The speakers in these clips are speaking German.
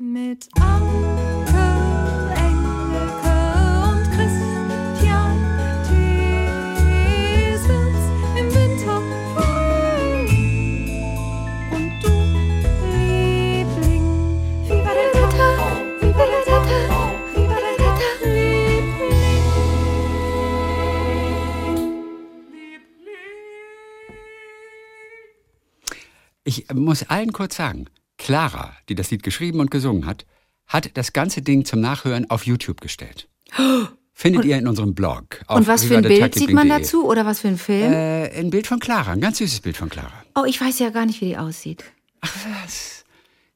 Mit Anke? Ich muss allen kurz sagen, Clara, die das Lied geschrieben und gesungen hat, hat das ganze Ding zum Nachhören auf YouTube gestellt. Findet ihr in unserem Blog. Und was für ein Bild sieht man vivadertagliebling.de. dazu oder was für ein Film? Äh, ein Bild von Clara, ein ganz süßes Bild von Clara. oh, ich weiß ja gar nicht, wie die aussieht. Was?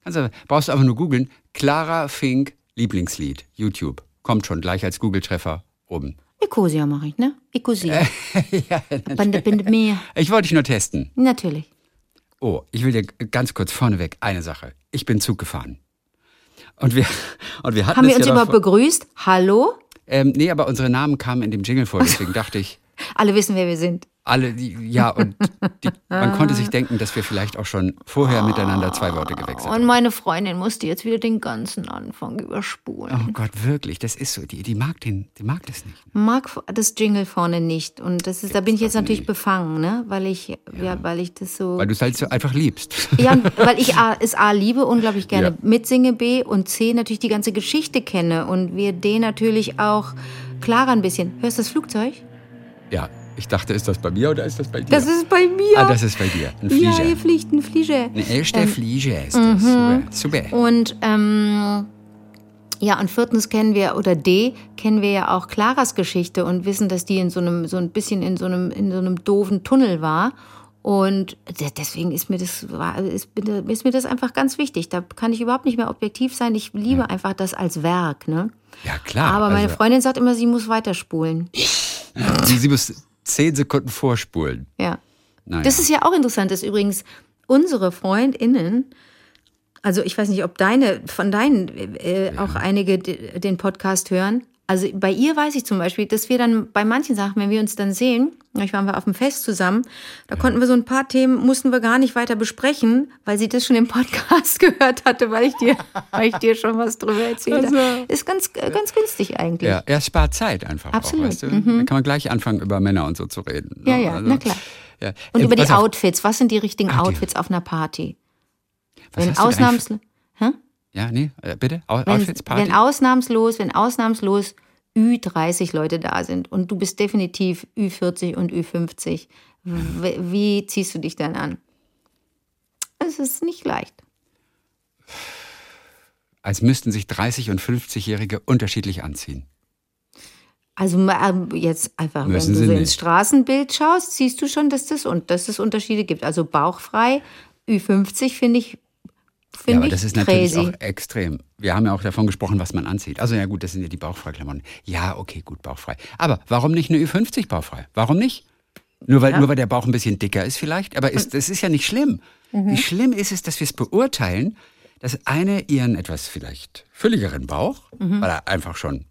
Kannst du, brauchst du einfach nur googeln. Clara Fink Lieblingslied, YouTube. Kommt schon gleich als Google-Treffer oben. Ecosia mache ich, ne? Ecosia. ja, ich wollte dich nur testen. Natürlich. Oh, ich will dir ganz kurz vorneweg eine Sache. Ich bin Zug gefahren. Und wir, und wir hatten Haben wir uns ja überhaupt doch, begrüßt? Hallo? ähm, Nee, aber unsere Namen kamen in dem Jingle vor, deswegen dachte ich, Alle wissen, wer wir sind. Alle, die, ja, und die, man konnte sich denken, dass wir vielleicht auch schon vorher miteinander zwei Worte gewechselt haben. Und meine Freundin musste jetzt wieder den ganzen Anfang überspulen. Oh Gott, wirklich, das ist so. Die, die mag den, die mag das nicht. Mag das Jingle vorne nicht. Und das ist, da bin ich jetzt natürlich befangen, ne? Weil ich, ja, weil ich das so. Weil du es halt so einfach liebst. Ja, weil ich A, es A liebe, unglaublich gerne Ja. mitsinge, B und C natürlich die ganze Geschichte kenne und wir den natürlich auch klarer ein bisschen. Hörst du das Flugzeug? Ja, ich dachte, ist das bei mir oder ist das bei dir? Das ist bei mir. ah, das ist bei dir. Ein ja, Flieger. hier fliegt ein Flieger. Eine echte Flieger ist das. Super. Super. Und ähm, ja, und viertens kennen wir, oder D, kennen wir ja auch Claras Geschichte und wissen, dass die in so einem, so ein bisschen in so einem, in so einem doofen Tunnel war. Und de- deswegen ist mir das, ist, ist mir das einfach ganz wichtig. Da kann ich überhaupt nicht mehr objektiv sein. Ich liebe einfach das als Werk, ne? Ja, klar. Aber meine also, Freundin sagt immer, sie muss weiterspulen. Sie, sie muss zehn Sekunden vorspulen. Ja. Naja. Das ist ja auch interessant, dass übrigens unsere FreundInnen, also ich weiß nicht, ob deine, von deinen äh, auch einige den Podcast hören. Also bei ihr weiß ich zum Beispiel, dass wir dann bei manchen Sachen, wenn wir uns dann sehen, ich waren wir auf dem Fest zusammen, da konnten wir so ein paar Themen, mussten wir gar nicht weiter besprechen, weil sie das schon im Podcast gehört hatte, weil ich dir, weil ich dir schon was drüber erzählt habe. Ist ganz, äh, ganz günstig eigentlich. ja, er spart Zeit einfach Absolut, Mhm. auch, weißt du? Dann kann man gleich anfangen, über Männer und so zu reden. Ja, ne? ja, Also, na klar. Ja. Und Äh, über die Outfits. Was sind die richtigen Ah, Outfits auf einer Party? was Wenn hast du denn ausnahms Hä? Ja, nee, äh, bitte? Au- wenn, ausnahmslos, wenn ausnahmslos Ü30 Leute da sind und du bist definitiv Ü40 und Ü50, w- wie ziehst du dich dann an? Es ist nicht leicht. Als müssten sich 30- und 50-Jährige unterschiedlich anziehen. Also ähm, jetzt einfach, Müssen wenn du so ins Straßenbild schaust, siehst du schon, dass das und dass es Unterschiede gibt. Also bauchfrei, Ü50 finde ich, Ja, finde aber das ist natürlich crazy. auch extrem. Wir haben ja auch davon gesprochen, was man anzieht. Also ja gut, das sind ja die Bauchfreiklamotten. Ja, okay, gut, bauchfrei. Aber warum nicht eine Ü50 bauchfrei? Warum nicht? Nur weil, nur weil der Bauch ein bisschen dicker ist vielleicht. Aber ist, das ist ja nicht schlimm. Mhm. Wie schlimm ist es, dass wir es beurteilen, dass eine ihren etwas vielleicht fülligeren Bauch, Mhm. weil er einfach schon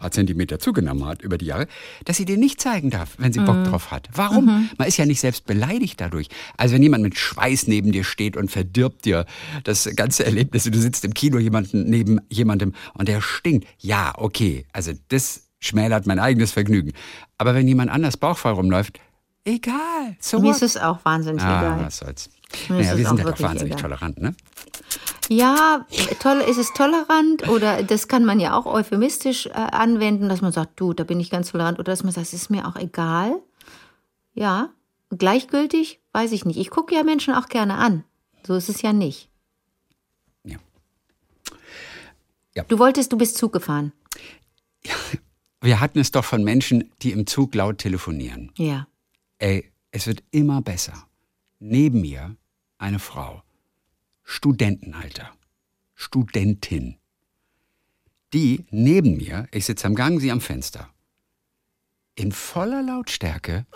paar Zentimeter zugenommen hat über die Jahre, dass sie den nicht zeigen darf, wenn sie Bock Mhm. drauf hat. Warum? Man ist ja nicht selbst beleidigt dadurch. Also wenn jemand mit Schweiß neben dir steht und verdirbt dir das ganze Erlebnis, du sitzt im Kino jemanden neben jemandem und der stinkt. Ja, okay. Also das schmälert mein eigenes Vergnügen. Aber wenn jemand anders bauchfrei rumläuft, egal. So Mir ist es auch wahnsinnig ah, egal. was soll's. Mir Naja, wir sind halt auch wirklich wahnsinnig egal. tolerant, ne? Ja, toll, ist es tolerant oder das kann man ja auch euphemistisch äh, anwenden, dass man sagt, du, da bin ich ganz tolerant oder dass man sagt, es ist mir auch egal. Ja, gleichgültig, weiß ich nicht. Ich gucke ja Menschen auch gerne an. So ist es ja nicht. Ja. Du wolltest, du bist Zug gefahren. Wir hatten es doch von Menschen, die im Zug laut telefonieren. Ja. Ey, es wird immer besser. Neben mir eine Frau. Studentenalter. Studentin. Die neben mir, ich sitze am Gang, sie am Fenster, in voller Lautstärke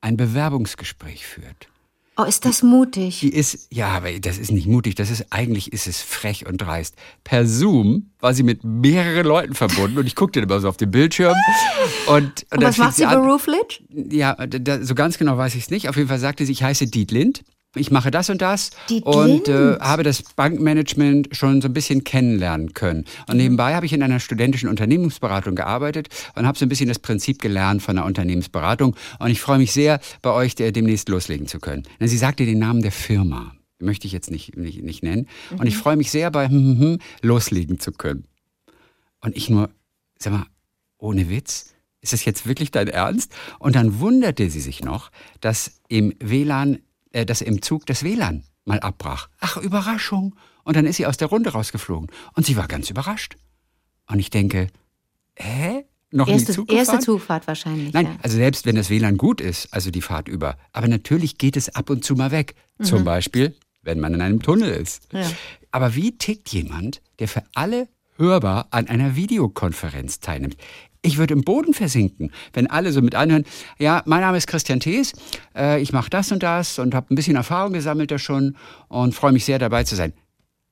ein Bewerbungsgespräch führt. Oh, ist das mutig. Die ist, ja, aber das ist nicht mutig, das ist, eigentlich ist es frech und dreist. Per Zoom war sie mit mehreren Leuten verbunden und ich guckte immer so auf den Bildschirm und, und, Und was macht sie beruflich? ja, da, so ganz genau weiß ich es nicht. Auf jeden Fall sagte sie, ich heiße Dietlind. Ich mache das und das Die und äh, habe das Bankmanagement schon so ein bisschen kennenlernen können. Und nebenbei habe ich in einer studentischen Unternehmensberatung gearbeitet und habe so ein bisschen das Prinzip gelernt von der Unternehmensberatung. Und ich freue mich sehr, bei euch der, demnächst loslegen zu können. Denn sie sagte den Namen der Firma. Möchte ich jetzt nicht, nicht, nicht nennen. Und ich freue mich sehr, bei hm, hm, hm, loslegen zu können. Und ich nur, sag mal, ohne Witz, ist das jetzt wirklich dein Ernst? Und dann wunderte sie sich noch, dass im WLAN, äh, dass im Zug das WLAN mal abbrach. Ach, Überraschung. Und dann ist sie aus der Runde rausgeflogen. Und sie war ganz überrascht. Und ich denke, hä? Noch Erste, nie Zug erste? Zugfahrt wahrscheinlich. Nein, ja. also selbst wenn das WLAN gut ist, also die Fahrt über. Aber natürlich geht es ab und zu mal weg. Zum Beispiel, wenn man in einem Tunnel ist. Mhm. Ja. Aber wie tickt jemand, der für alle hörbar an einer Videokonferenz teilnimmt? Ich würde im Boden versinken, wenn alle so mit anhören, ja, mein Name ist Christian Thees, äh, ich mache das und das und habe ein bisschen Erfahrung gesammelt da schon und freue mich sehr dabei zu sein.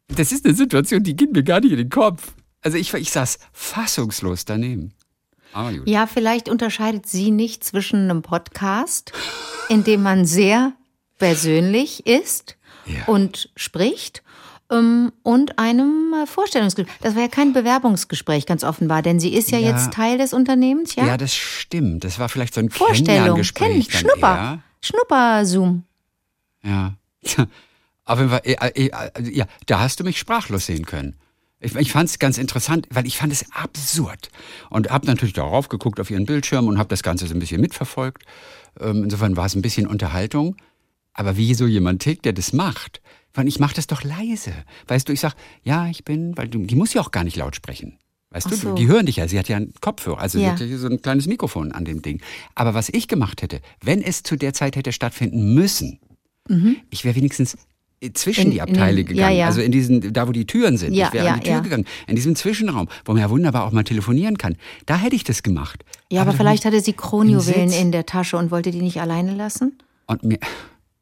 Das ist eine Situation, die geht mir gar nicht in den Kopf. Also ich, ich saß fassungslos daneben. Aber gut. Ja, vielleicht unterscheidet sie nicht zwischen einem Podcast, in dem man sehr persönlich ist Ja. und spricht, und einem äh, Vorstellungsgespräch. Das war ja kein Bewerbungsgespräch, ganz offenbar, denn sie ist ja, Ja. jetzt Teil des Unternehmens, ja? Ja, das stimmt. Das war vielleicht so ein Vorstellung, dann Schnupper, Schnupper-Zoom. Ja. Auf jeden Fall, äh, äh, äh, ja, da hast du mich sprachlos sehen können. Ich, ich fand es ganz interessant, weil ich fand es absurd. Und habe natürlich darauf geguckt auf ihren Bildschirm und habe das Ganze so ein bisschen mitverfolgt. Ähm, insofern war es ein bisschen Unterhaltung. Aber wie so jemand tickt, der das macht, weil ich mache das doch leise. Weißt du, ich sag, ja, ich bin, weil du, die muss ja auch gar nicht laut sprechen. Weißt Ach du, so. die hören dich ja, sie hat ja einen Kopfhörer, also sie Ja. so ein kleines Mikrofon an dem Ding. Aber was ich gemacht hätte, wenn es zu der Zeit hätte stattfinden müssen, ich wäre wenigstens äh, zwischen Mhm. In- die in Abteile den- gegangen, ja, ja. also in diesen, da wo die Türen sind. Ja, ich wäre an die Tür gegangen, in diesem Zwischenraum, wo man ja wunderbar auch mal telefonieren kann. Da hätte ich das gemacht. Ja, aber doch vielleicht hatte sie Kronjuwelen in der Tasche und wollte die nicht alleine lassen? Und mir,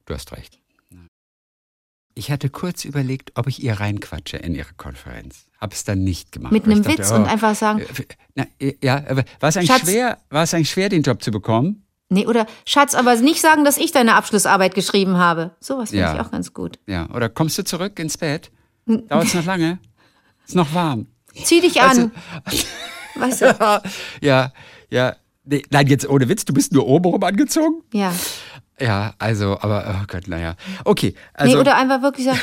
du hast recht. Ich hatte kurz überlegt, ob ich ihr reinquatsche in ihre Konferenz. Hab's dann nicht gemacht. Mit einem dachte, Witz oh, und einfach sagen, äh, Na, äh, ja, aber war es eigentlich Schatz. schwer, war es eigentlich schwer, den Job zu bekommen? nee, oder Schatz, aber nicht sagen, dass ich deine Abschlussarbeit geschrieben habe. Sowas finde Ja. ich auch ganz gut. Ja. Oder kommst du zurück ins Bett? Hm. Dauert es noch lange? Ist noch warm. Zieh dich Weißt an. Weißt du? ja, ja. Nee, nein, jetzt ohne Witz, du bist nur obenrum angezogen? Ja. Ja, also, aber, oh Gott, naja. Okay, also. nee, oder einfach wirklich sagen,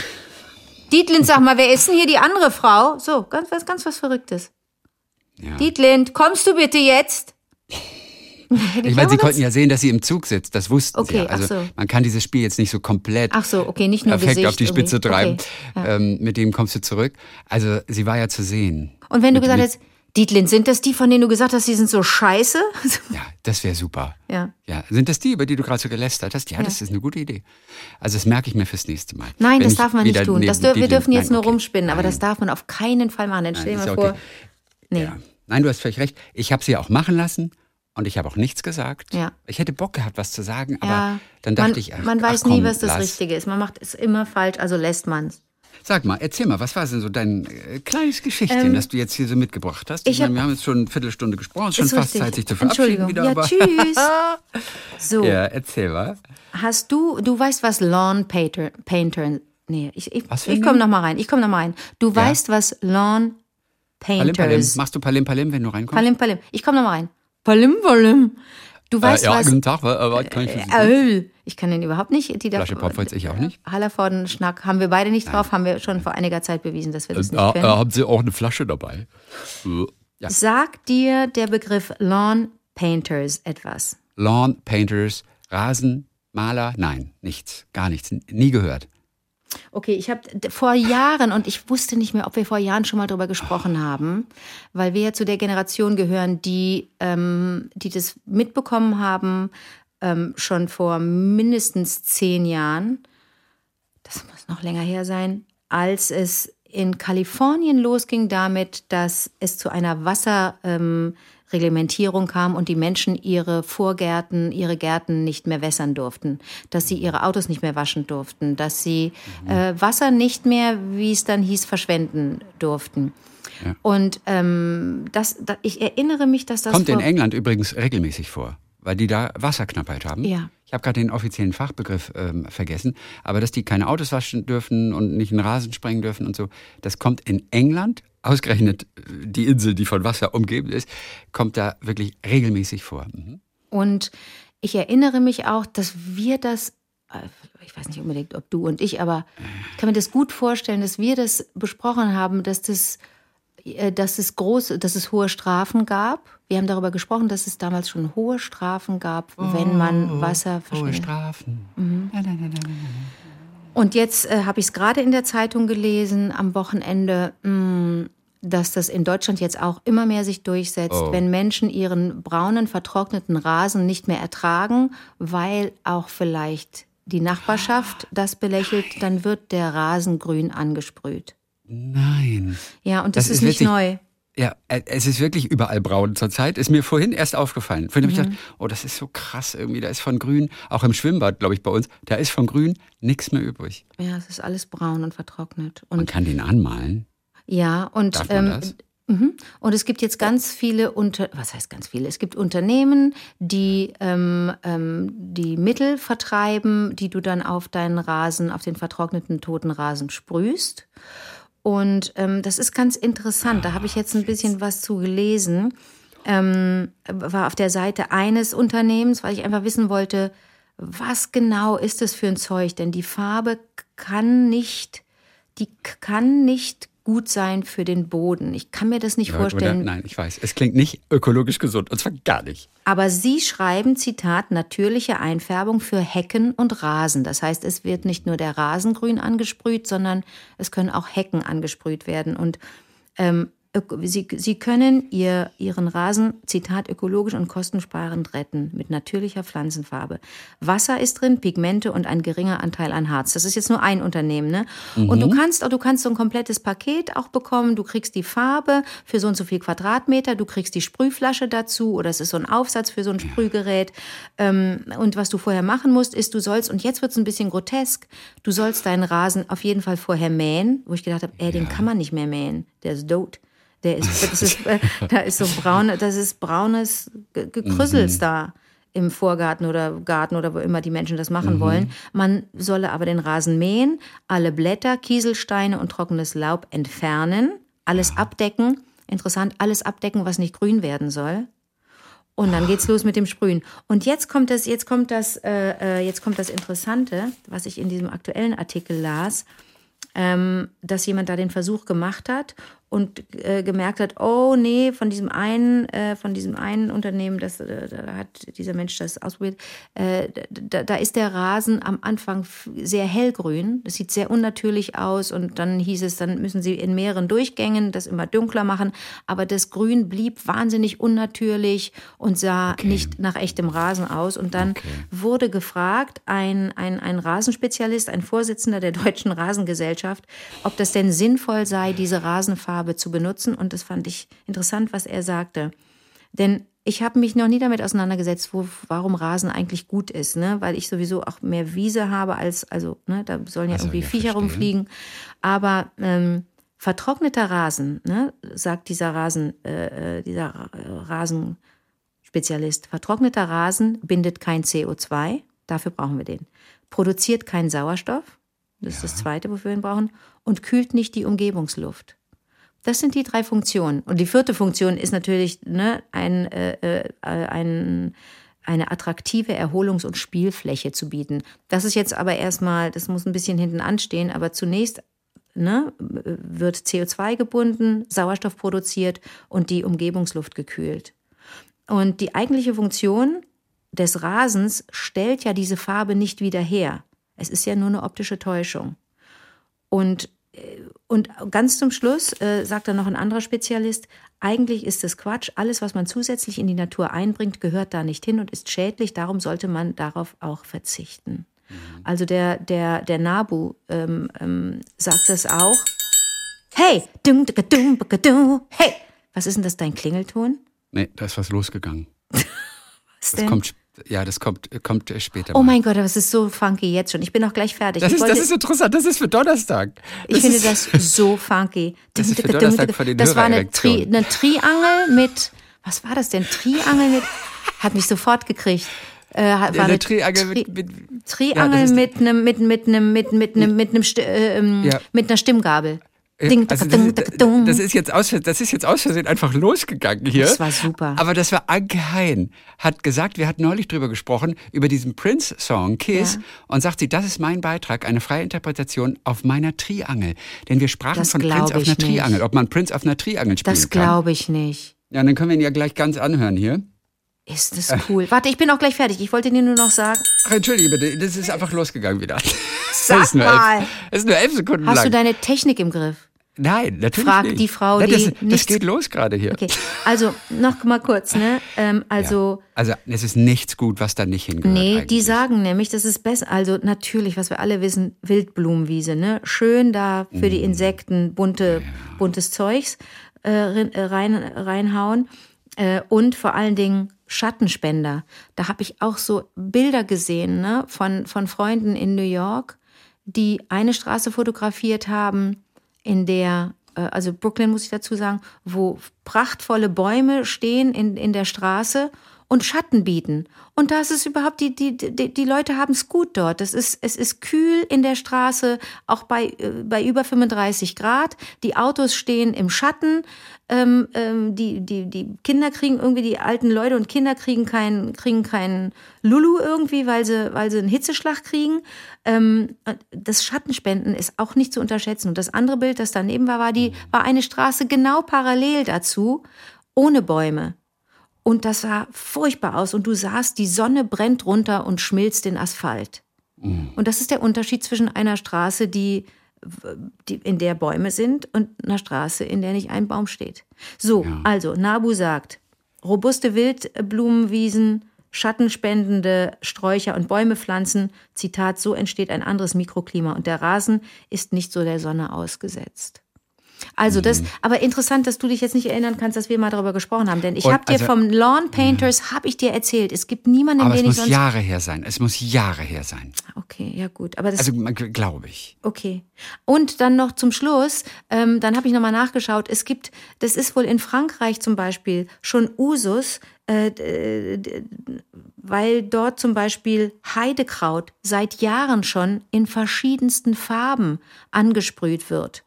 Dietlind, sag mal, wer ist denn hier die andere Frau? So, ganz was, ganz was Verrücktes. ja. Dietlind, kommst du bitte jetzt? Ich meine, Sie konnten ja sehen, dass sie im Zug sitzt. Das wussten Okay, sie ja. ach Also so. man kann dieses Spiel jetzt nicht so komplett Ach so, okay, nicht nur perfekt Gesicht auf die Spitze irgendwie. treiben. Okay. Ähm, mit dem kommst du zurück. Also sie war ja zu sehen. Und wenn du Mit- gesagt hättest, Dietlind, sind das die, von denen du gesagt hast, die sind so scheiße? Ja, das wäre super. ja. Ja, sind das die, über die du gerade so gelästert hast? Ja, das ist eine gute Idee. Also das merke ich mir fürs nächste Mal. Nein, Wenn das darf man nicht tun. Dür wir Dietl- dürfen jetzt Nein, nur okay. rumspinnen, aber Nein. das darf man auf keinen Fall machen. Dann stell dir mal ja vor. okay. Nee. Ja. Nein, du hast völlig recht. Ich habe sie ja auch machen lassen und ich habe auch nichts gesagt. Ja. Ich hätte Bock gehabt, was zu sagen, aber Ja, dann dachte man, ich, ach, man ach, weiß komm, nie, was das lass. Richtige ist. Man macht es immer falsch, also lässt man es. Sag mal, erzähl mal, was war denn so dein äh, kleines Geschichtchen, das du jetzt hier so mitgebracht hast? Ich, Ähm, ich hab- meine, wir haben jetzt schon eine Viertelstunde gesprochen, es ist schon fast richtig. Zeit, sich zu verabschieden wieder. Ja, aber tschüss. So, ja, erzähl mal. hast du, du weißt, was Lawn Painter, Painter nee, ich, ich, Was ich komme Ding? noch mal rein. Ich komme noch mal rein. Du weißt, was Lawn Palim, Palim. Painters. Machst du Palim, Palim, wenn du reinkommst? Palim, Palim. Ich komme noch mal rein. Palim, Palim. Du weißt, äh, ja, was. guten Tag, wa- äh, was kann ich für Sie tun? Äh, ich kann den überhaupt nicht. Die Flasche Popfels, ich auch nicht. Hallervorden Schnack haben wir beide nicht drauf, haben wir schon vor einiger Zeit bewiesen, dass wir das nicht können. haben Sie auch eine Flasche dabei? Äh, Ja. Sagt dir der Begriff Lawn Painters etwas? Lawn Painters, Rasenmaler? Nein, nichts, gar nichts, nie gehört. Okay, ich habe vor Jahren und ich wusste nicht mehr, ob wir vor Jahren schon mal drüber gesprochen haben, weil wir ja zu der Generation gehören, die, ähm, die das mitbekommen haben, ähm, schon vor mindestens zehn Jahren. Das muss noch länger her sein, als es in Kalifornien losging damit, dass es zu einer Wasserreglementierung ähm, kam und die Menschen ihre Vorgärten, ihre Gärten nicht mehr wässern durften, dass sie ihre Autos nicht mehr waschen durften, dass sie äh, Wasser nicht mehr, wie es dann hieß, verschwenden durften. Ja. Und ähm, das, da, ich erinnere mich, dass das Kommt in England übrigens regelmäßig vor. Weil die da Wasserknappheit haben. Ja. Ich habe gerade den offiziellen Fachbegriff ähm, vergessen, aber dass die keine Autos waschen dürfen und nicht einen Rasen sprengen dürfen und so, das kommt in England, ausgerechnet äh, die Insel, die von Wasser umgeben ist, kommt da wirklich regelmäßig vor. Mhm. Und ich erinnere mich auch, dass wir das, äh, ich weiß nicht unbedingt, ob du und ich, aber ich kann mir das gut vorstellen, dass wir das besprochen haben, dass das, äh, dass es große, dass es hohe Strafen gab. Wir haben darüber gesprochen, dass es damals schon hohe Strafen gab, wenn man Wasser Hohe verschwendet. Strafen. Und jetzt äh, habe ich es gerade in der Zeitung gelesen am Wochenende, mh, dass das in Deutschland jetzt auch immer mehr sich durchsetzt, Oh. wenn Menschen ihren braunen, vertrockneten Rasen nicht mehr ertragen, weil auch vielleicht die Nachbarschaft das belächelt, dann wird der Rasen grün angesprüht. Nein. Ja, und das, Das ist, ist nicht witzig. neu. Ja, äh, es ist wirklich überall braun zurzeit. Ist mir vorhin erst aufgefallen. Vorhin Mhm. habe ich gedacht, oh, das ist so krass irgendwie. Da ist von grün, auch im Schwimmbad, glaube ich, bei uns, da ist von grün nichts mehr übrig. Ja, es ist alles braun und vertrocknet. Man Und kann den anmalen. Ja, und, Darf man ähm, das? mhm. und es gibt jetzt ganz viele Unter, was heißt ganz viele? Es gibt Unternehmen, die ähm, ähm, die Mittel vertreiben, die du dann auf deinen Rasen, auf den vertrockneten toten Rasen sprühst. Und ähm, das ist ganz interessant. Da habe ich jetzt ein bisschen was zu gelesen. Ähm, war auf der Seite eines Unternehmens, weil ich einfach wissen wollte, was genau ist es für ein Zeug? Denn die Farbe kann nicht, die kann nicht gut sein für den Boden. Ich kann mir das nicht Ja, vorstellen. Oder? Nein, ich weiß. Es klingt nicht ökologisch gesund. Und zwar gar nicht. Aber Sie schreiben, Zitat, natürliche Einfärbung für Hecken und Rasen. Das heißt, es wird nicht nur der Rasen grün angesprüht, sondern es können auch Hecken angesprüht werden. Und ähm, Sie, Sie können ihr, Ihren Rasen, Zitat, ökologisch und kostensparend retten mit natürlicher Pflanzenfarbe. Wasser ist drin, Pigmente und ein geringer Anteil an Harz. Das ist jetzt nur ein Unternehmen. Ne? Und du kannst, auch, du kannst so ein komplettes Paket auch bekommen. Du kriegst die Farbe für so und so viel Quadratmeter, du kriegst die Sprühflasche dazu oder es ist so ein Aufsatz für so ein Sprühgerät. Ähm, und was du vorher machen musst, ist, du sollst, und jetzt wird es ein bisschen grotesk, du sollst deinen Rasen auf jeden Fall vorher mähen, wo ich gedacht habe, ey, den kann man nicht mehr mähen, der ist tot. Der ist, das ist, äh, da ist so braun, das ist braunes Ge- Gekrüssels da im Vorgarten oder Garten oder wo immer die Menschen das machen wollen. Man solle aber den Rasen mähen, alle Blätter, Kieselsteine und trockenes Laub entfernen, alles abdecken. Interessant, alles abdecken, was nicht grün werden soll. Und dann geht's los mit dem Sprühen. Und jetzt kommt das, jetzt kommt das, äh, äh, jetzt kommt das Interessante, was ich in diesem aktuellen Artikel las, ähm, dass jemand da den Versuch gemacht hat und äh, gemerkt hat, oh nee, von diesem einen, äh, von diesem einen Unternehmen, das äh, da hat dieser Mensch das ausprobiert, äh, da, da ist der Rasen am Anfang sehr hellgrün. Das sieht sehr unnatürlich aus und dann hieß es, dann müssen sie in mehreren Durchgängen das immer dunkler machen. Aber das Grün blieb wahnsinnig unnatürlich und sah nicht nach echtem Rasen aus. Und dann wurde gefragt, ein, ein, ein Rasenspezialist, ein Vorsitzender der Deutschen Rasengesellschaft, ob das denn sinnvoll sei, diese Rasenfarbe zu benutzen. Und das fand ich interessant, was er sagte. Denn ich habe mich noch nie damit auseinandergesetzt, wo, warum Rasen eigentlich gut ist, ne? Weil ich sowieso auch mehr Wiese habe als, also, ne, da sollen ja Also, irgendwie ja, Viecher verstehe. rumfliegen. Aber ähm, vertrockneter Rasen, ne, sagt dieser Rasen, äh, äh, dieser Ra- Rasenspezialist, vertrockneter Rasen bindet kein CO2, dafür brauchen wir den. Produziert keinen Sauerstoff, das ist das Zweite, wofür wir ihn brauchen, und kühlt nicht die Umgebungsluft. Das sind die drei Funktionen. Und die vierte Funktion ist natürlich ne, ein, äh, äh, ein, eine attraktive Erholungs- und Spielfläche zu bieten. Das ist jetzt aber erstmal, das muss ein bisschen hinten anstehen, aber zunächst ne, wird CO2 gebunden, Sauerstoff produziert und die Umgebungsluft gekühlt. Und die eigentliche Funktion des Rasens stellt ja diese Farbe nicht wieder her. Es ist ja nur eine optische Täuschung. Und, äh, und ganz zum Schluss äh, sagt dann noch ein anderer Spezialist, eigentlich ist es Quatsch. Alles, was man zusätzlich in die Natur einbringt, gehört da nicht hin und ist schädlich. Darum sollte man darauf auch verzichten. Also der, der, der Nabu ähm, ähm, sagt das auch. Hey, dum, dum, dum, hey, was ist denn das, dein Klingelton? Nee, da ist was losgegangen. Was Das denn? kommt, ja, das kommt, kommt später. Oh mal. mein Gott, das ist so funky jetzt schon. Ich bin noch gleich fertig. das ich ist, wollte- das ist interessant, das ist für Donnerstag. Ich finde das so funky. Das ist für Donnerstag von den das war eine, Tri eine Triangel mit, was war das denn? Triangel mit, Hat mich sofort gekriegt. Äh, war eine eine Triangel mit, Tri- mit Triangel Ja, das mit einem mit mit einem mit mit einem mit einem äh, Ja. mit einer Stimmgabel. Ding, also das, das, ist jetzt aus, das ist jetzt aus Versehen einfach losgegangen hier. Das war super. Aber das war Anke Hein, hat gesagt, wir hatten neulich drüber gesprochen, über diesen Prince-Song Kiss Ja. und sagt sie, das ist mein Beitrag, eine freie Interpretation auf meiner Triangel. Denn wir sprachen Das von Prince auf einer. Triangel, ob man Prince auf einer Triangel spielen Das kann. glaube ich nicht. Ja, dann können wir ihn ja gleich ganz anhören hier. Ist das cool. Warte, ich bin auch gleich fertig. Ich wollte dir nur noch sagen, Ach, entschuldige bitte, das ist einfach losgegangen wieder. Sag das ist nur mal. Elf, das ist nur elf Sekunden hast lang. du deine Technik im Griff? Nein, natürlich Frag nicht. die Frau, Nein, das, die das nichts- geht los gerade hier. Okay, also noch mal kurz, ne? Ähm, also Ja. Also es ist nichts gut, was da nicht hingehört. Nee, die eigentlich. sagen nämlich, das ist besser. Also natürlich, was wir alle wissen, Wildblumenwiese, ne? Schön da für Mhm. die Insekten bunte, buntes Zeugs äh, äh, rein, reinhauen. Äh, und vor allen Dingen Schattenspender. Da habe ich auch so Bilder gesehen ne? von, von Freunden in New York, die eine Straße fotografiert haben, in der, äh, also Brooklyn muss ich dazu sagen, wo prachtvolle Bäume stehen in, in der Straße und Schatten bieten. Und da ist es überhaupt, die, die, die, die Leute haben es gut dort. Es ist, es ist kühl in der Straße, auch bei, äh, bei über 35 Grad. Die Autos stehen im Schatten. Ähm, ähm, die, die, die Kinder kriegen irgendwie, die alten Leute und Kinder kriegen keinen kriegen keinen Lulu irgendwie, weil sie, weil sie einen Hitzeschlag kriegen. Ähm, das Schattenspenden ist auch nicht zu unterschätzen. Und das andere Bild, das daneben war, war, die, war eine Straße genau parallel dazu, ohne Bäume. Und das sah furchtbar aus. Und du sahst, die Sonne brennt runter und schmilzt den Asphalt. Und das ist der Unterschied zwischen einer Straße, die, die, in der Bäume sind, und einer Straße, in der nicht ein Baum steht. So, also, Nabu sagt, robuste Wildblumenwiesen, schattenspendende Sträucher und Bäume pflanzen. Zitat, so entsteht ein anderes Mikroklima und der Rasen ist nicht so der Sonne ausgesetzt. Also das, Mhm. aber interessant, dass du dich jetzt nicht erinnern kannst, dass wir mal darüber gesprochen haben, denn ich habe dir also- vom Lawn Painters habe ich dir erzählt. Es gibt niemanden, Aber es den ich muss sonst. Jahre her sein. Es muss Jahre her sein. Okay, ja gut, aber das Also glaube ich. Okay. Und dann noch zum Schluss, ähm, dann habe ich nochmal nachgeschaut, es gibt, das ist wohl in Frankreich zum Beispiel schon Usus, äh, d- weil dort zum Beispiel Heidekraut seit Jahren schon in verschiedensten Farben angesprüht wird.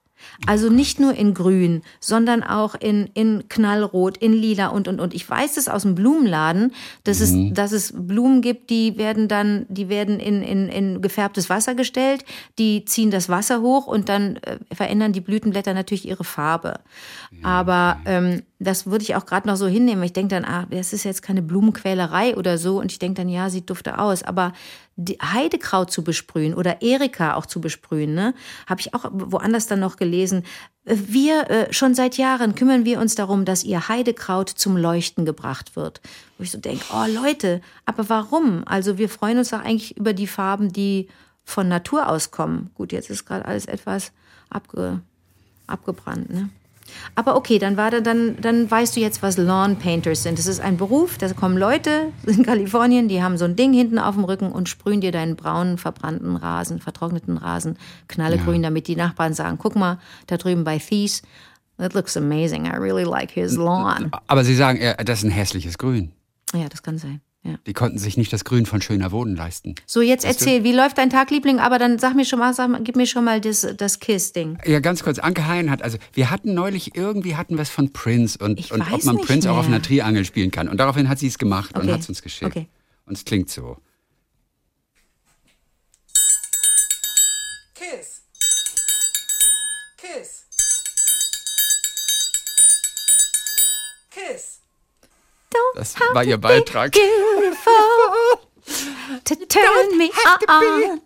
Also nicht nur in grün, sondern auch in, in knallrot, in lila und, und, und. Ich weiß es aus dem Blumenladen, dass, es, dass es Blumen gibt, die werden dann, die werden in, in, in gefärbtes Wasser gestellt, die ziehen das Wasser hoch und dann äh, verändern die Blütenblätter natürlich ihre Farbe. Aber ähm, das würde ich auch gerade noch so hinnehmen. Ich denke dann, ah, das ist jetzt keine Blumenquälerei oder so. Und ich denke dann, ja, sieht dufte aus. Aber Heidekraut zu besprühen oder Erika auch zu besprühen, ne, habe ich auch woanders dann noch gelesen. Wir äh, schon seit Jahren kümmern wir uns darum, dass ihr Heidekraut zum Leuchten gebracht wird. Wo ich so denke, oh Leute, aber warum? Also wir freuen uns doch eigentlich über die Farben, die von Natur aus kommen. Gut, jetzt ist gerade alles etwas abge, abgebrannt, ne? Aber okay, dann war da, dann, dann weißt du jetzt, was Lawn Painters sind. Das ist ein Beruf, da kommen Leute in Kalifornien, die haben so ein Ding hinten auf dem Rücken und sprühen dir deinen braunen, verbrannten Rasen, vertrockneten Rasen, knallegrün, damit die Nachbarn sagen, guck mal, da drüben bei Thies, that looks amazing, I really like his lawn. Aber Sie sagen, das ist ein hässliches Grün. Ja, das kann sein. Ja. Die konnten sich nicht das Grün von schöner Wohnen leisten. So, jetzt erzähl, wie läuft dein Tag, Liebling? Aber dann sag mir schon mal, sag mal gib mir schon mal das, das Kiss-Ding. Ja, ganz kurz. Anke Hein hat, also wir hatten neulich irgendwie hatten wir es von Prince und, und ob man Prince auch auf mehr. einer Triangel spielen kann. Und daraufhin hat sie es gemacht und Okay. hat es uns geschickt. Okay. Und es klingt so. Kiss. Das war ihr Beitrag. Beautiful to turn me on.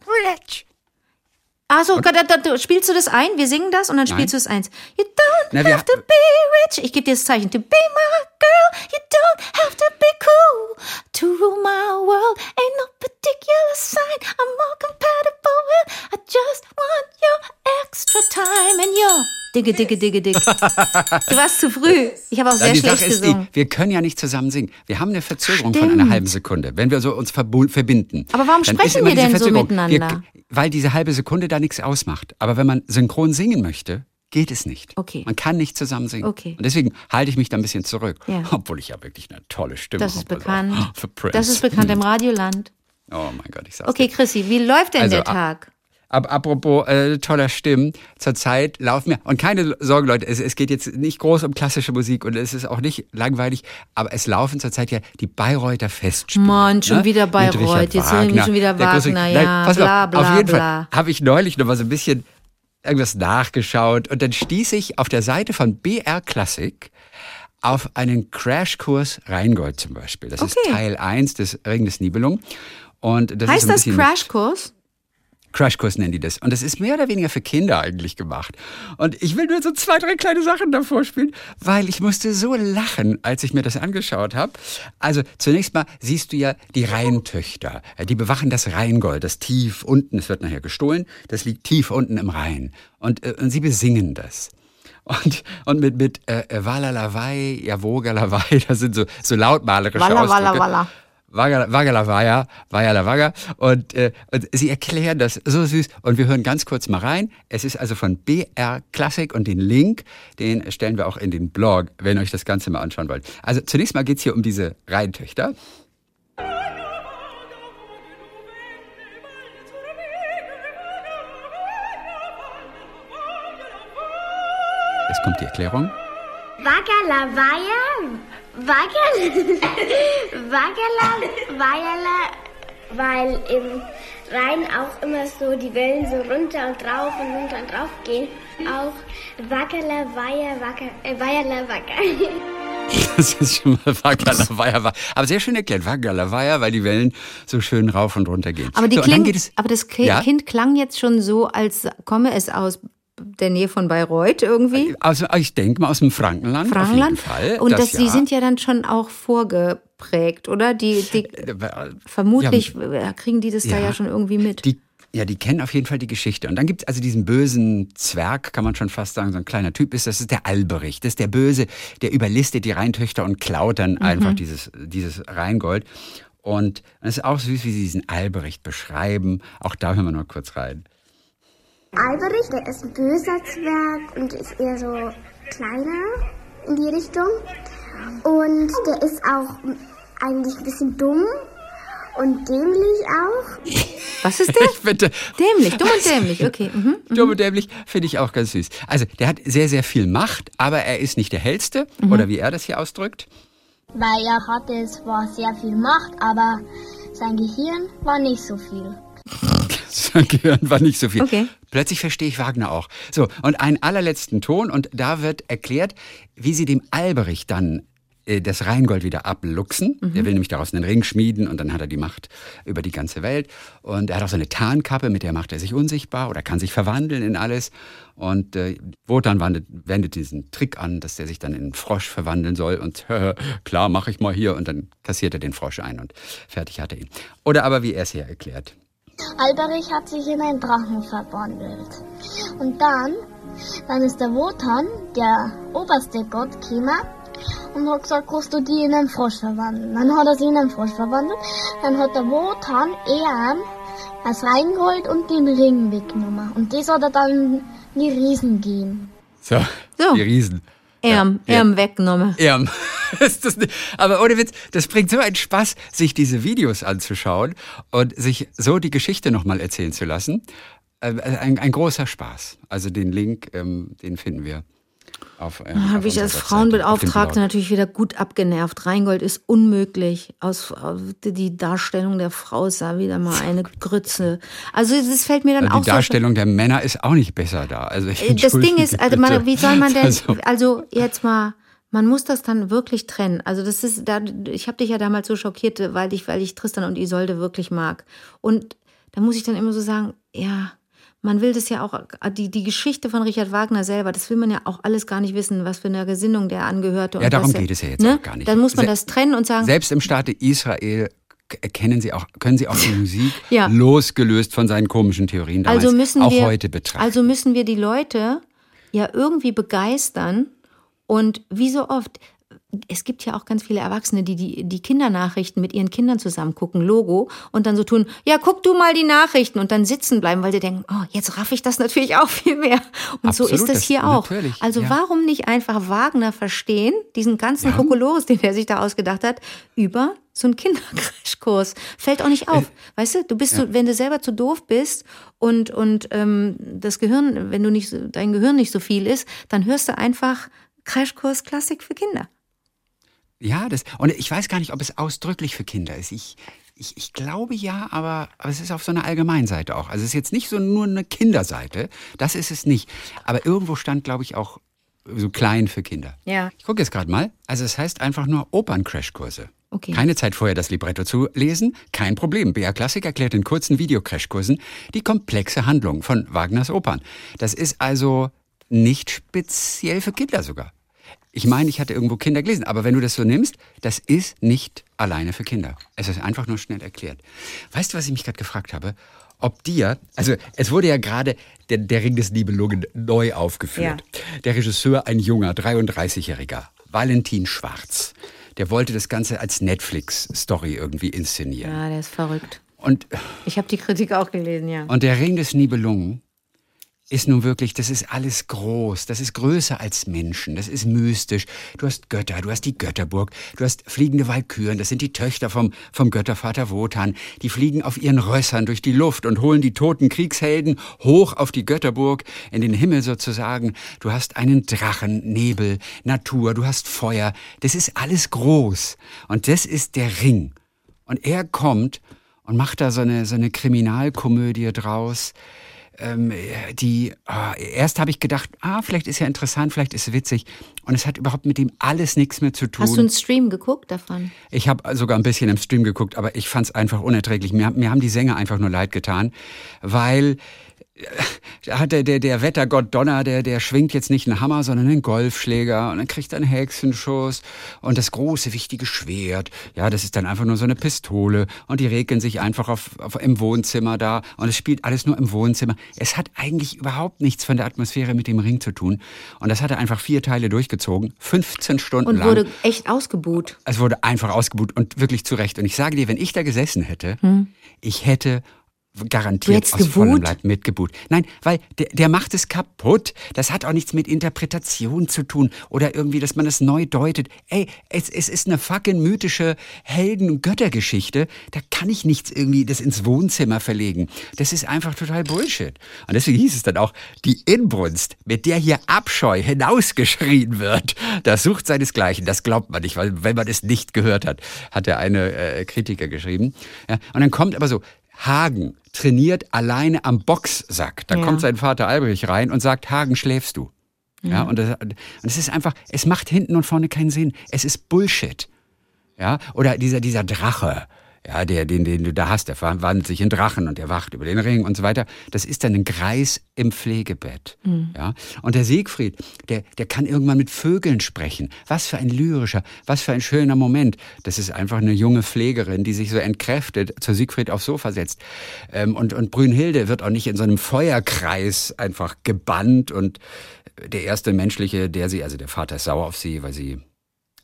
Also, da, da, da, spielst du das ein? Wir singen das und dann spielst du es eins. You don't Na, have to be rich. Ich gebe dir das Zeichen. To be my girl, you don't have to be cool. To rule my world ain't no particular sign I'm more compatible with. I just want your extra time and your Digge, digge, digge, digge. Du warst zu früh. Ich habe auch sehr schlecht Sache ist gesungen. die, wir können ja nicht zusammen singen. Wir haben eine Verzögerung von Stimmt. einer halben Sekunde, wenn wir so uns verbinden. Aber warum dann sprechen wir denn so miteinander? Wir, weil diese halbe Sekunde da nichts ausmacht. Aber wenn man synchron singen möchte, geht es nicht. Okay. Man kann nicht zusammen singen. Okay. Und deswegen halte ich mich da ein bisschen zurück. Ja. Obwohl ich ja wirklich eine tolle Stimme Das ist habe. bekannt. Also. Das ist bekannt im Radioland. Oh mein Gott, ich sag's Okay, dir. Chrissy, wie läuft denn Also, der Tag? Ab, apropos äh, toller Stimmen, zurzeit laufen wir, und keine Sorge Leute, es, es geht jetzt nicht groß um klassische Musik und es ist auch nicht langweilig, aber es laufen zurzeit ja die Bayreuther Festspiele. Mann, schon wieder Mit Bayreuth, jetzt reden wir Wagner, schon wieder Wagner, Nein, ja, pass bla, bla, Auf jeden bla. Fall habe ich neulich noch mal so ein bisschen irgendwas nachgeschaut und dann stieß ich auf der Seite von BR Classic auf einen Crashkurs Rheingold zum Beispiel. Das ist Okay. Teil 1 des Ring des Nibelung. Und das ist Heißt so ein das Crashkurs? Crashkurs nennen die das. Und das ist mehr oder weniger für Kinder eigentlich gemacht. Und ich will nur so zwei, drei kleine Sachen davor spielen, weil ich musste so lachen, als ich mir das angeschaut habe. Also zunächst mal siehst du ja die Rheintöchter. Die bewachen das Rheingold, das tief unten, es wird nachher gestohlen, das liegt tief unten im Rhein. Und, äh, und sie besingen das. Und, und mit, mit äh, äh, Walalawai, ja, Wogalawai, das sind so, so lautmalerische Walla, Ausdrücke. walla, walla. Wagala, Wagala Waya, Wayala Waga. Und, äh, und sie erklären das so süß. Und wir hören ganz kurz mal rein. Es ist also von BR Classic und den Link, den stellen wir auch in den Blog, wenn ihr euch das Ganze mal anschauen wollt. Also zunächst mal geht's hier um diese Rheintöchter. Jetzt kommt die Erklärung. Wagala Wagala, Wagala, Weiherla, weil im Rhein auch immer so die Wellen so runter und drauf und runter und drauf gehen. Auch Wagala Weiher, Wagga- äh, Weiherla, Wagga. Das ist schon mal Wagala Waya. Aber sehr schön erklärt. Wagala Waya, weil die Wellen so schön rauf und runter gehen. Aber, die so, und dann kling, geht es, aber das Ki- Ja? Kind klang jetzt schon so, als komme es aus der Nähe von Bayreuth irgendwie. Also ich denke mal aus dem Frankenland. Auf jeden Frankenland. Fall. Und das, ja. die sind ja dann schon auch vorgeprägt, oder? Die, die Äh, vermutlich äh, kriegen die das da Ja. ja schon irgendwie mit. Die, ja, die kennen auf jeden Fall die Geschichte. Und dann gibt es also diesen bösen Zwerg, kann man schon fast sagen, so ein kleiner Typ ist, das ist der Alberich. Das ist der Böse, der überlistet die Rheintöchter und klaut dann Mhm. einfach dieses, dieses Rheingold. Und es ist auch süß, wie sie diesen Alberich beschreiben. Auch da hören wir noch kurz rein. Alberich, der ist ein böser Zwerg und ist eher so kleiner in die Richtung. Und der ist auch eigentlich ein bisschen dumm und dämlich auch. Was ist der? Ich bitte. dämlich, dumm und dämlich, okay. Mhm. Dumm und dämlich finde ich auch ganz süß. Also, der hat sehr, sehr viel Macht, aber er ist nicht der hellste, oder wie er das hier ausdrückt. Weil er hatte zwar sehr viel Macht, aber sein Gehirn war nicht so viel. Sein Gehirn war nicht so viel. Okay. Plötzlich verstehe ich Wagner auch. So, und einen allerletzten Ton, und da wird erklärt, wie sie dem Alberich dann äh, das Rheingold wieder abluchsen. Der will nämlich daraus einen Ring schmieden und dann hat er die Macht über die ganze Welt. Und er hat auch so eine Tarnkappe, mit der macht er sich unsichtbar oder kann sich verwandeln in alles. Und äh, Wotan wendet, wendet diesen Trick an, dass der sich dann in einen Frosch verwandeln soll. Und klar, mache ich mal hier. Und dann kassiert er den Frosch ein und fertig hat er ihn. Oder aber wie er es hier erklärt. Alberich hat sich in einen Drachen verwandelt. Und dann, dann ist der Wotan, der oberste Gott, gekommen und hat gesagt, kannst du die in einen Frosch verwandeln. Dann hat er sie in einen Frosch verwandelt. Dann hat der Wotan eher das Rheingold und den Ring weggenommen. Und das hat er dann die Riesen gegeben. So, So. die Riesen. Erm, Ja. Erm weggenommen. Nicht, aber ohne Witz, das bringt so einen Spaß, sich diese Videos anzuschauen und sich so die Geschichte nochmal erzählen zu lassen. Äh, Ein, ein großer Spaß. Also den Link, ähm, den finden wir auf. Äh, Habe auf ich als Frauenbeauftragte natürlich wieder gut abgenervt. Rheingold ist unmöglich. Aus, die Darstellung der Frau ist da wieder mal eine Grütze. Also das fällt mir dann Die auch so. Darstellung der Männer ist auch nicht besser da. Also ich Äh, Das Ding ist, also man, wie soll man denn, Also, also jetzt mal, man muss das dann wirklich trennen. Also das ist, da, ich habe dich ja damals so schockiert, weil ich, weil ich Tristan und Isolde wirklich mag. Und da muss ich dann immer so sagen, ja, man will das ja auch, die, die Geschichte von Richard Wagner selber, das will man ja auch alles gar nicht wissen, was für eine Gesinnung der angehörte. Ja, darum was er- geht es ja jetzt ne? auch gar nicht. Dann muss man Se- das trennen und sagen, Selbst im Staate Israel k- kennen sie auch, können sie auch die Musik Ja. losgelöst von seinen komischen Theorien damals also müssen auch wir, heute betrachten. Also müssen wir die Leute ja irgendwie begeistern und wie so oft, es gibt ja auch ganz viele Erwachsene, die, die die Kindernachrichten mit ihren Kindern zusammen gucken, Logo, und dann so tun, ja, guck du mal die Nachrichten und dann sitzen bleiben, weil sie denken, oh, jetzt raff ich das natürlich auch viel mehr. Und so Absolut, ist das das- hier auch. Also ja. warum nicht einfach Wagner verstehen, diesen ganzen Kokolores, den er sich da ausgedacht hat, über so einen Kindercrashkurs. Fällt auch nicht Äh, auf. Weißt du, du bist so, wenn du selber zu doof bist und, und ähm, das Gehirn, wenn du nicht, so- dein Gehirn nicht so viel ist, dann hörst du einfach Crashkurs Klassik für Kinder. Ja, das, und ich weiß gar nicht, ob es ausdrücklich für Kinder ist. Ich, ich, ich glaube ja, aber, aber es ist auf so einer Allgemeinseite auch. Also es ist jetzt nicht so nur eine Kinderseite, das ist es nicht. Aber irgendwo stand, glaube ich, auch so klein für Kinder. Ja. Ich gucke jetzt gerade mal. Also es heißt einfach nur Opern-Crashkurse. Okay. Keine Zeit vorher das Libretto zu lesen, kein Problem. BR Klassik erklärt in kurzen Videocrashkursen die komplexe Handlung von Wagners Opern. Das ist also nicht speziell für Kinder sogar. Ich meine, ich hatte irgendwo Kinder gelesen, aber wenn du das so nimmst, das ist nicht alleine für Kinder. Es ist einfach nur schnell erklärt. Weißt du, was ich mich gerade gefragt habe? Ob dir, also es wurde ja gerade der, der Ring des Nibelungen neu aufgeführt. Der Regisseur, ein junger, 33-Jähriger, Valentin Schwarz. Der wollte das Ganze als Netflix-Story irgendwie inszenieren. Ja, der ist verrückt. Und, Ich habe die Kritik auch gelesen, ja. und der Ring des Nibelungen ist nun wirklich, das ist alles groß, das ist größer als Menschen, das ist mystisch. Du hast Götter, du hast die Götterburg, du hast fliegende Walküren, das sind die Töchter vom, vom Göttervater Wotan. Die fliegen auf ihren Rössern durch die Luft und holen die toten Kriegshelden hoch auf die Götterburg, in den Himmel sozusagen. Du hast einen Drachen, Nebel, Natur, du hast Feuer, das ist alles groß. Und das ist der Ring. Und er kommt und macht da so eine, so eine Kriminalkomödie draus ähm, die, ah, erst habe ich gedacht, ah, vielleicht ist ja interessant, vielleicht ist witzig. Und es hat überhaupt mit dem alles nichts mehr zu tun. Hast du einen Stream geguckt davon? Ich habe sogar ein bisschen im Stream geguckt, aber ich fand es einfach unerträglich. Mir, mir haben die Sänger einfach nur leid getan, weil hat der, der, der Wettergott Donner, der, der schwingt jetzt nicht einen Hammer, sondern einen Golfschläger und dann kriegt er einen Hexenschuss und das große, wichtige Schwert. Ja, das ist dann einfach nur so eine Pistole und die regeln sich einfach auf, auf, im Wohnzimmer da und es spielt alles nur im Wohnzimmer. Es hat eigentlich überhaupt nichts von der Atmosphäre mit dem Ring zu tun und das hat er einfach vier Teile durchgezogen, 15 Stunden Und lang. wurde echt ausgebuht. Es wurde einfach ausgebucht und wirklich zu Recht. Und ich sage dir, wenn ich da gesessen hätte, ich hätte garantiert aus vollem geboot? Leib mitgeboot. Nein, weil der, der macht es kaputt. Das hat auch nichts mit Interpretation zu tun oder irgendwie, dass man es neu deutet. Ey, es, es ist eine fucking mythische Helden- und Göttergeschichte. Da kann ich nichts irgendwie das ins Wohnzimmer verlegen. Das ist einfach total Bullshit. Und deswegen hieß es dann auch, die Inbrunst, mit der hier Abscheu hinausgeschrien wird, das sucht seinesgleichen. Das glaubt man nicht, weil wenn man es nicht gehört hat, hat der eine äh, Kritiker geschrieben. Ja, und dann kommt aber so, Hagen trainiert alleine am Boxsack. Da Ja. kommt sein Vater Albrecht rein und sagt, Hagen, schläfst du? Ja, und, das, und es ist einfach, es macht hinten und vorne keinen Sinn. Es ist Bullshit. Ja, oder dieser, dieser Drache, ja, der, den, den du da hast, der verwandelt sich in Drachen und der wacht über den Ring und so weiter. Das ist dann ein Greis im Pflegebett. Ja, und der Siegfried, der, der kann irgendwann mit Vögeln sprechen. Was für ein lyrischer, was für ein schöner Moment. Das ist einfach eine junge Pflegerin, die sich so entkräftet, zu Siegfried aufs Sofa setzt. Ähm, und, und Brünnhilde wird auch nicht in so einem Feuerkreis einfach gebannt und der erste menschliche, der sie, also der Vater ist sauer auf sie, weil sie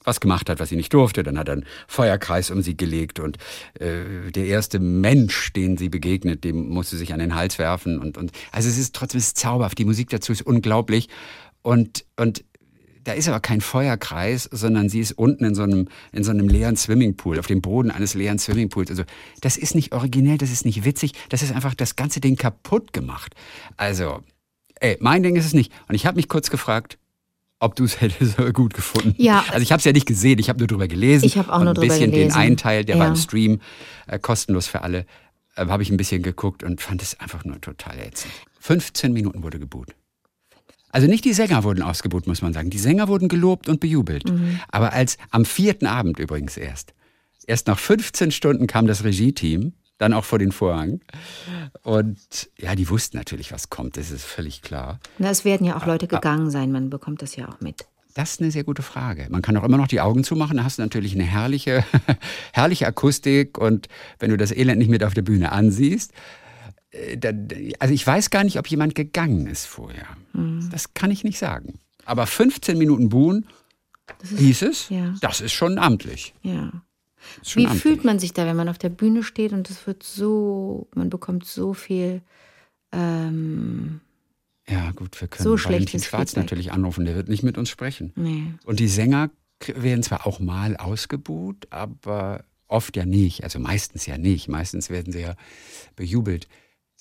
was gemacht hat, was sie nicht durfte. Dann hat er einen Feuerkreis um sie gelegt und äh, der erste Mensch, den sie begegnet, dem musste sich an den Hals werfen und und also es ist trotzdem es ist zauberhaft. Die Musik dazu ist unglaublich und und da ist aber kein Feuerkreis, sondern sie ist unten in so einem in so einem leeren Swimmingpool, auf dem Boden eines leeren Swimmingpools. Also das ist nicht originell, das ist nicht witzig, das ist einfach das ganze Ding kaputt gemacht. Also, ey, mein Ding ist es nicht. Und ich habe mich kurz gefragt, ob du es hättest gut gefunden. Ja. Also ich habe es ja nicht gesehen, ich habe nur drüber gelesen. Ich habe auch nur ein drüber bisschen gelesen. den einen Teil, der war Ja. im Stream äh, kostenlos für alle, äh, habe ich ein bisschen geguckt und fand es einfach nur total ätzend. 15 Minuten wurde geboot. Also nicht die Sänger wurden ausgebuht, muss man sagen. Die Sänger wurden gelobt und bejubelt. Mhm. Aber als am vierten Abend übrigens erst. Erst nach 15 Stunden kam das Regie-Team, dann auch vor den Vorhang. Und ja, die wussten natürlich, was kommt, das ist völlig klar. Na, es werden ja auch Ah, Leute gegangen sein, man bekommt das ja auch mit. Das ist eine sehr gute Frage. Man kann auch immer noch die Augen zumachen, da hast du natürlich eine herrliche, herrliche Akustik und wenn du das Elend nicht mit auf der Bühne ansiehst, äh, dann, also ich weiß gar nicht, ob jemand gegangen ist vorher. Das kann ich nicht sagen. Aber 15 Minuten Buhen, Hieß es? Ja. Das ist schon amtlich. ja. Wie amtlich. fühlt man sich da, wenn man auf der Bühne steht und es wird so, man bekommt so viel, ähm, Ja, gut, wir können So Valentin Schwarz Feedback. natürlich anrufen, der wird nicht mit uns sprechen. nee. Und die Sänger werden zwar auch mal ausgebuht, aber oft ja nicht. Also meistens ja nicht. Meistens werden sie ja bejubelt.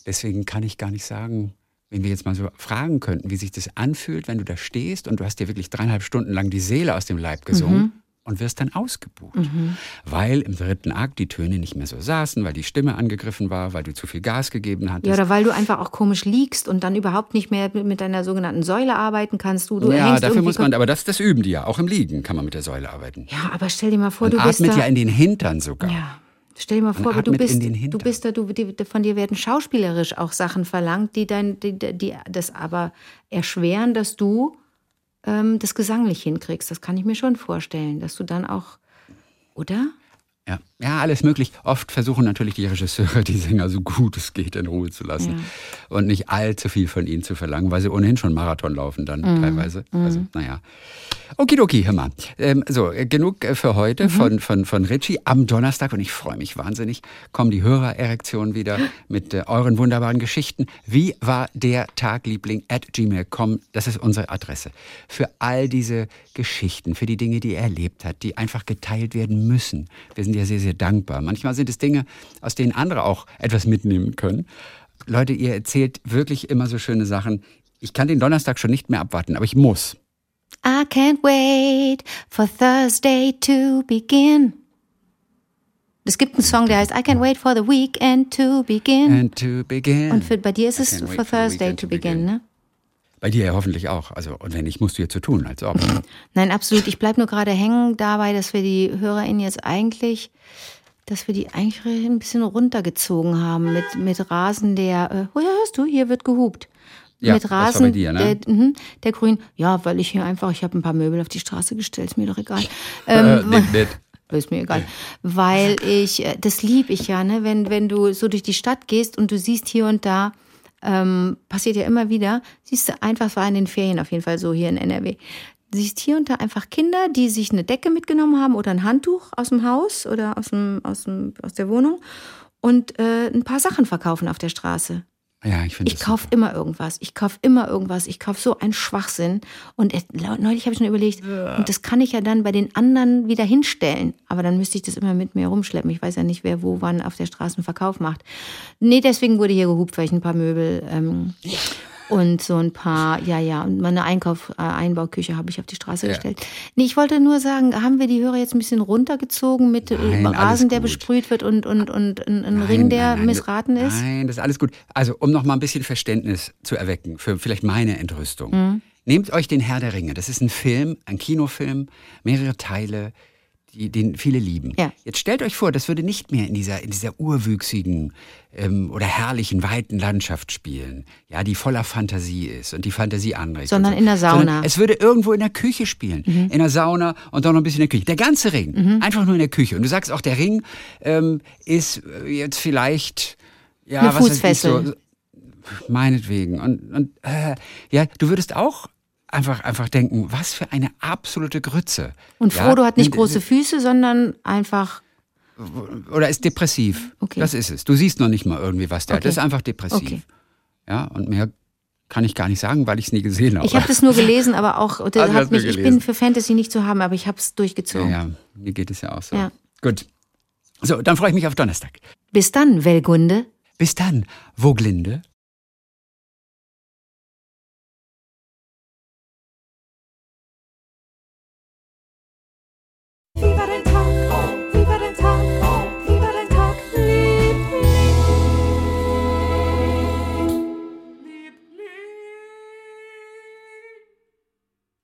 Deswegen kann ich gar nicht sagen, wenn wir jetzt mal so fragen könnten, wie sich das anfühlt, wenn du da stehst und du hast dir wirklich dreieinhalb Stunden lang die Seele aus dem Leib gesungen. Und wirst dann ausgebucht. Weil im dritten Akt die Töne nicht mehr so saßen, weil die Stimme angegriffen war, weil du zu viel Gas gegeben hattest. Ja, oder weil du einfach auch komisch liegst und dann überhaupt nicht mehr mit, deiner sogenannten Säule arbeiten kannst. Du, du ja, dafür muss man, aber das, das üben die ja. Auch im Liegen kann man mit der Säule arbeiten. Ja, aber stell dir mal vor, Man du bist atmet ja in den Hintern sogar. ja. Stell dir mal vor, du atmet in bist, den du Hintern. bist da, du, von dir werden schauspielerisch auch Sachen verlangt, die dein, die, die das aber erschweren, dass du ähm, das gesanglich hinkriegst. Das kann ich mir schon vorstellen, dass du dann auch, oder? Ja. Ja, alles möglich. Oft versuchen natürlich die Regisseure, die Sänger so gut es geht in Ruhe zu lassen und nicht allzu viel von ihnen zu verlangen, weil sie ohnehin schon Marathon laufen dann Mhm. teilweise. Also, naja. Okidoki, hör mal. Ähm, so, genug äh, für Mhm. heute von, von, von Richie. Am Donnerstag, und ich freue mich wahnsinnig, kommen die Hörererektionen wieder mit äh, euren wunderbaren Geschichten. Wie war der Tagliebling at gmail.com? Das ist unsere Adresse. Für all diese Geschichten, für die Dinge, die er erlebt hat, die einfach geteilt werden müssen. Wir sind ja sehr, sehr dankbar. Manchmal sind es Dinge, aus denen andere auch etwas mitnehmen können. Leute, ihr erzählt wirklich immer so schöne Sachen. Ich kann den Donnerstag schon nicht mehr abwarten, aber ich muss. I can't wait for Thursday to begin. Es gibt einen Song, der heißt I can't wait for the weekend to begin. And to begin. Und für, bei dir ist I es for for Thursday to to begin, begin. ne? Bei dir ja hoffentlich auch. Also, und wenn nicht, musst du jetzt so tun, als ob. Nein, absolut. Ich bleib nur gerade hängen dabei, dass wir die HörerInnen jetzt eigentlich, dass wir die eigentlich ein bisschen runtergezogen haben mit, mit Rasen, der, äh, oh ja, hörst du, hier wird gehupt. Ja, mit Rasen, bei dir, ne? der, mhm, der Grün, ja, weil ich hier einfach, ich habe ein paar Möbel auf die Straße gestellt, ist mir doch egal. äh, Ähm, nicht, nicht. ist mir egal. Weil ich, äh, das lieb ich ja, ne? Wenn, wenn du so durch die Stadt gehst und du siehst hier und da, ähm, passiert ja immer wieder, siehst du einfach, war in den Ferien auf jeden Fall so hier in NRW, siehst hier und da einfach Kinder, die sich eine Decke mitgenommen haben oder ein Handtuch aus dem Haus oder aus, dem, aus, dem, aus der Wohnung und äh, ein paar Sachen verkaufen auf der Straße. Ja, ich finde Ich kaufe immer irgendwas. Ich kaufe immer irgendwas. Ich kaufe so einen Schwachsinn. Und neulich habe ich schon überlegt, und das kann ich ja dann bei den anderen wieder hinstellen. Aber dann müsste ich das immer mit mir rumschleppen. Ich weiß ja nicht, wer wo wann auf der Straße einen Verkauf macht. Nee, deswegen wurde hier gehupt, weil ich ein paar Möbel ähm, und so ein paar, ja, ja, und meine Einkauf, äh, Einbauküche habe ich auf die Straße Ja. gestellt. Nee, ich wollte nur sagen, haben wir die Hörer jetzt ein bisschen runtergezogen mit Nein, Rasen, der besprüht wird und, und, und ein, ein Nein, Ring, der nein, missraten ist? Nein, das ist alles gut. Also, um noch mal ein bisschen Verständnis zu erwecken für vielleicht meine Entrüstung. Mhm. Nehmt euch den Herr der Ringe. Das ist ein Film, ein Kinofilm, mehrere Teile, die, den viele lieben. Ja. Jetzt stellt euch vor, das würde nicht mehr in dieser, in dieser urwüchsigen ähm, oder herrlichen, weiten Landschaft spielen, ja, die voller Fantasie ist und die Fantasie anregt. Sondern so. in der Sauna. Sondern es würde irgendwo in der Küche spielen. Mhm. In der Sauna und dann noch ein bisschen in der Küche. Der ganze Ring. Einfach nur in der Küche. Und du sagst auch, der Ring ähm, ist äh, jetzt vielleicht, ja, Eine was weiß ich, Fußfessel. so, meinetwegen. Und, und äh, ja, du würdest auch einfach, einfach denken, was für eine absolute Grütze. Und ja? Frodo hat nicht große Füße, sondern einfach. Oder ist depressiv. Okay. Das ist es. Du siehst noch nicht mal irgendwie, was hat. Okay. Das ist einfach depressiv. Okay. Ja, und mehr kann ich gar nicht sagen, weil ich es nie gesehen habe. Ich habe das nur gelesen, aber auch. Also hat mich, ich bin für Fantasy nicht zu haben, aber ich habe es ja, durchgezogen. ja, mir geht es ja auch so. Ja. Gut. So, dann freue ich mich auf Donnerstag. Bis dann, Welgunde. Bis dann, Woglinde.